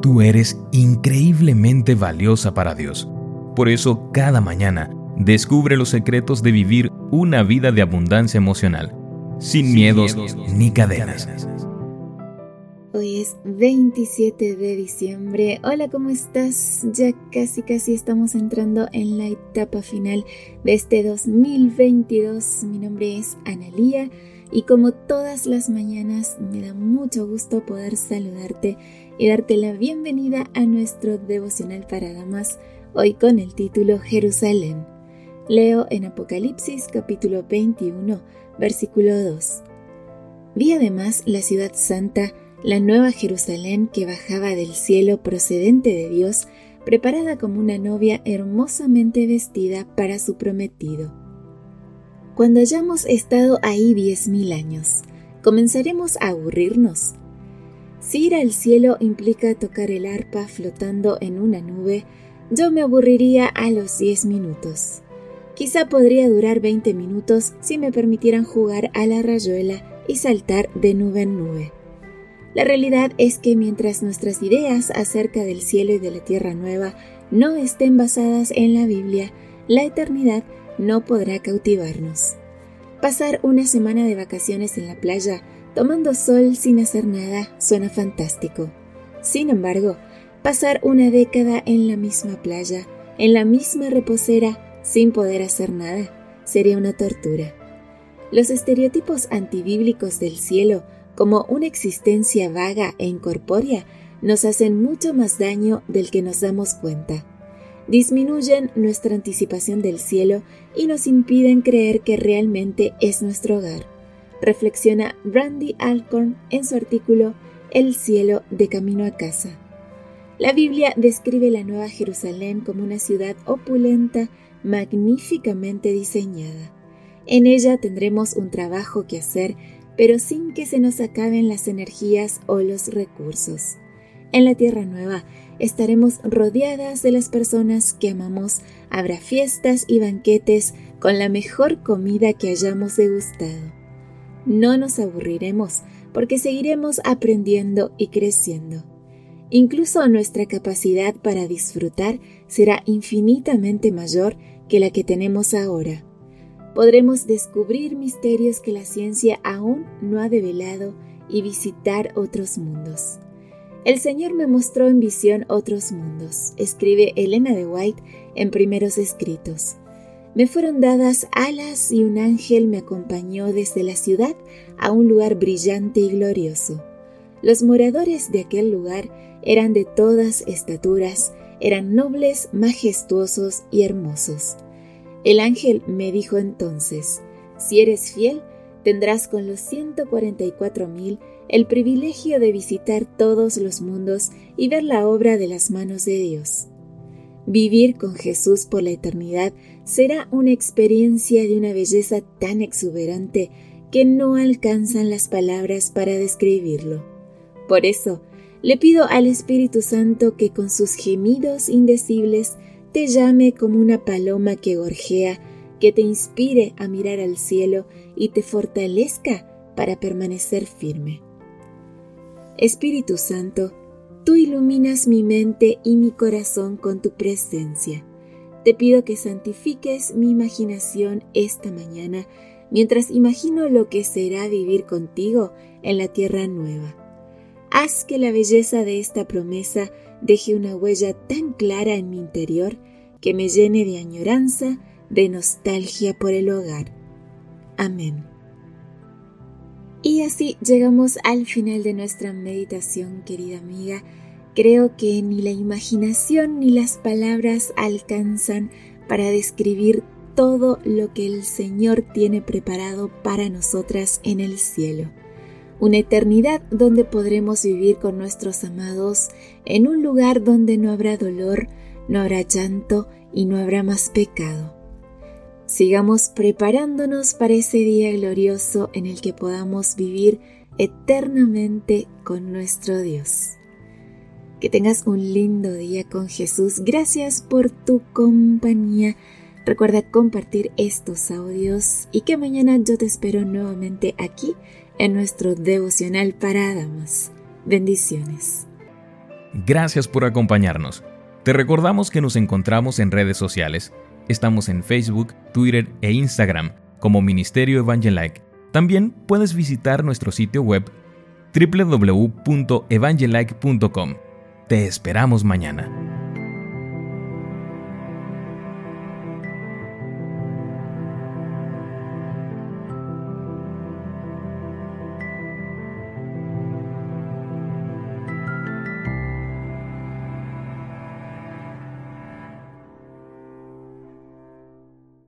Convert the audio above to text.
Tú eres increíblemente valiosa para Dios. Por eso, cada mañana, descubre los secretos de vivir una vida de abundancia emocional, sin, miedos, ni cadenas. Hoy es 27 de diciembre. Hola, ¿cómo estás? Ya casi casi estamos entrando en la etapa final de este 2022. Mi nombre es Analía y como todas las mañanas me da mucho gusto poder saludarte y darte la bienvenida a nuestro devocional para damas, hoy con el título Jerusalén. Leo en Apocalipsis capítulo 21, versículo 2. Vi además la ciudad santa, la nueva Jerusalén que bajaba del cielo procedente de Dios, preparada como una novia hermosamente vestida para su prometido. Cuando hayamos estado ahí diez mil años, ¿comenzaremos a aburrirnos? Si ir al cielo implica tocar el arpa flotando en una nube, yo me aburriría a los diez minutos. Quizá podría durar veinte minutos si me permitieran jugar a la rayuela y saltar de nube en nube. La realidad es que mientras nuestras ideas acerca del cielo y de la tierra nueva no estén basadas en la Biblia, la eternidad no podrá cautivarnos. Pasar una semana de vacaciones en la playa, tomando sol sin hacer nada, suena fantástico. Sin embargo, pasar una década en la misma playa, en la misma reposera, sin poder hacer nada, sería una tortura. Los estereotipos antibíblicos del cielo, como una existencia vaga e incorpórea, nos hacen mucho más daño del que nos damos cuenta disminuyen nuestra anticipación del cielo y nos impiden creer que realmente es nuestro hogar. Reflexiona Randy Alcorn en su artículo El cielo de camino a casa. La Biblia describe la Nueva Jerusalén como una ciudad opulenta, magníficamente diseñada. En ella tendremos un trabajo que hacer, pero sin que se nos acaben las energías o los recursos. En la Tierra Nueva estaremos rodeadas de las personas que amamos, habrá fiestas y banquetes con la mejor comida que hayamos degustado. No nos aburriremos porque seguiremos aprendiendo y creciendo. Incluso nuestra capacidad para disfrutar será infinitamente mayor que la que tenemos ahora. Podremos descubrir misterios que la ciencia aún no ha develado y visitar otros mundos. El Señor me mostró en visión otros mundos, escribe Elena de White en primeros escritos. Me fueron dadas alas y un ángel me acompañó desde la ciudad a un lugar brillante y glorioso. Los moradores de aquel lugar eran de todas estaturas, eran nobles, majestuosos y hermosos. El ángel me dijo entonces, si eres fiel, tendrás con los ciento cuarenta y cuatro mil el privilegio de visitar todos los mundos y ver la obra de las manos de Dios. Vivir con Jesús por la eternidad será una experiencia de una belleza tan exuberante que no alcanzan las palabras para describirlo. Por eso, le pido al Espíritu Santo que con sus gemidos indecibles te llame como una paloma que gorjea, que te inspire a mirar al cielo y te fortalezca para permanecer firme. Espíritu Santo, tú iluminas mi mente y mi corazón con tu presencia. Te pido que santifiques mi imaginación esta mañana mientras imagino lo que será vivir contigo en la tierra nueva. Haz que la belleza de esta promesa deje una huella tan clara en mi interior que me llene de añoranza, de nostalgia por el hogar. Amén. Y así llegamos al final de nuestra meditación, querida amiga. Creo que ni la imaginación ni las palabras alcanzan para describir todo lo que el Señor tiene preparado para nosotras en el cielo. Una eternidad donde podremos vivir con nuestros amados en un lugar donde no habrá dolor, no habrá llanto y no habrá más pecado. Sigamos preparándonos para ese día glorioso en el que podamos vivir eternamente con nuestro Dios. Que tengas un lindo día con Jesús. Gracias por tu compañía. Recuerda compartir estos audios y que mañana yo te espero nuevamente aquí en nuestro devocional para damas. Bendiciones. Gracias por acompañarnos. Te recordamos que nos encontramos en redes sociales. Estamos en Facebook, Twitter e Instagram como Ministerio Evangelike. También puedes visitar nuestro sitio web www.evangelike.com. Te esperamos mañana.